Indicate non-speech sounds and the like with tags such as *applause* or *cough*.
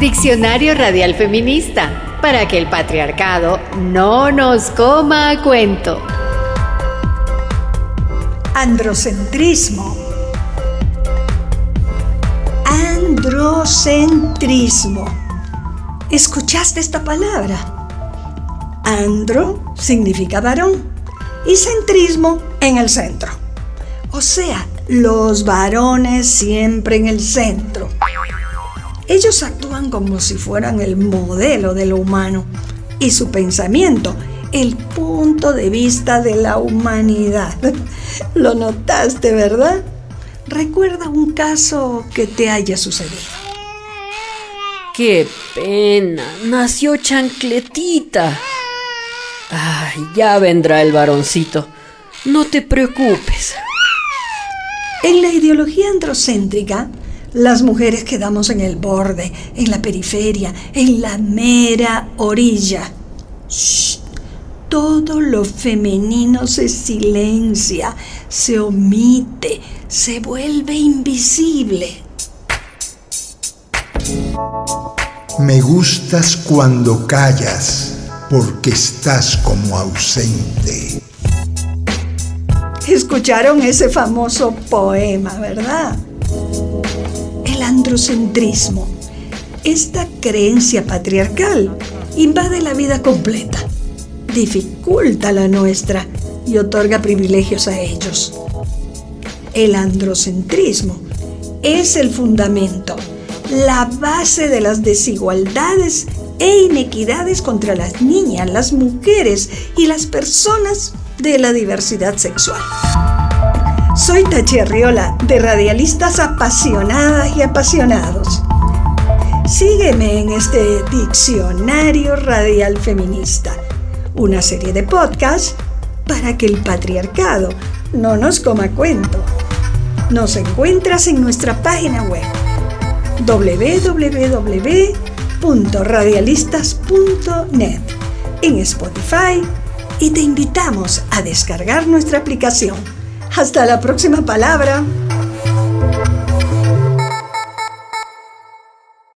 Diccionario Radial Feminista, para que el patriarcado no nos coma a cuento. Androcentrismo. Androcentrismo. ¿Escuchaste esta palabra? Andro significa varón y centrismo en el centro. O sea, los varones siempre en el centro. Ellos actúan como si fueran el modelo de lo humano y su pensamiento el punto de vista de la humanidad. *laughs* Lo notaste, ¿verdad? Recuerda un caso que te haya sucedido. Qué pena, nació chancletita. Ay, ya vendrá el varoncito. No te preocupes. En la ideología androcéntrica, las mujeres quedamos en el borde, en la periferia, en la mera orilla. Todo lo femenino se silencia, se omite, se vuelve invisible. Me gustas cuando callas, porque estás como ausente. Escucharon ese famoso poema, ¿verdad? Androcentrismo, esta creencia patriarcal, invade la vida completa, dificulta la nuestra y otorga privilegios a ellos. El androcentrismo es el fundamento, la base de las desigualdades e inequidades contra las niñas, las mujeres y las personas de la diversidad sexual. Soy Tachi Arriola, de Radialistas Apasionadas y Apasionados. Sígueme en este Diccionario Radial Feminista, una serie de podcasts para que el patriarcado no nos coma cuento. Nos encuentras en nuestra página web www.radialistas.net, en Spotify y te invitamos a descargar nuestra aplicación. Hasta la próxima palabra.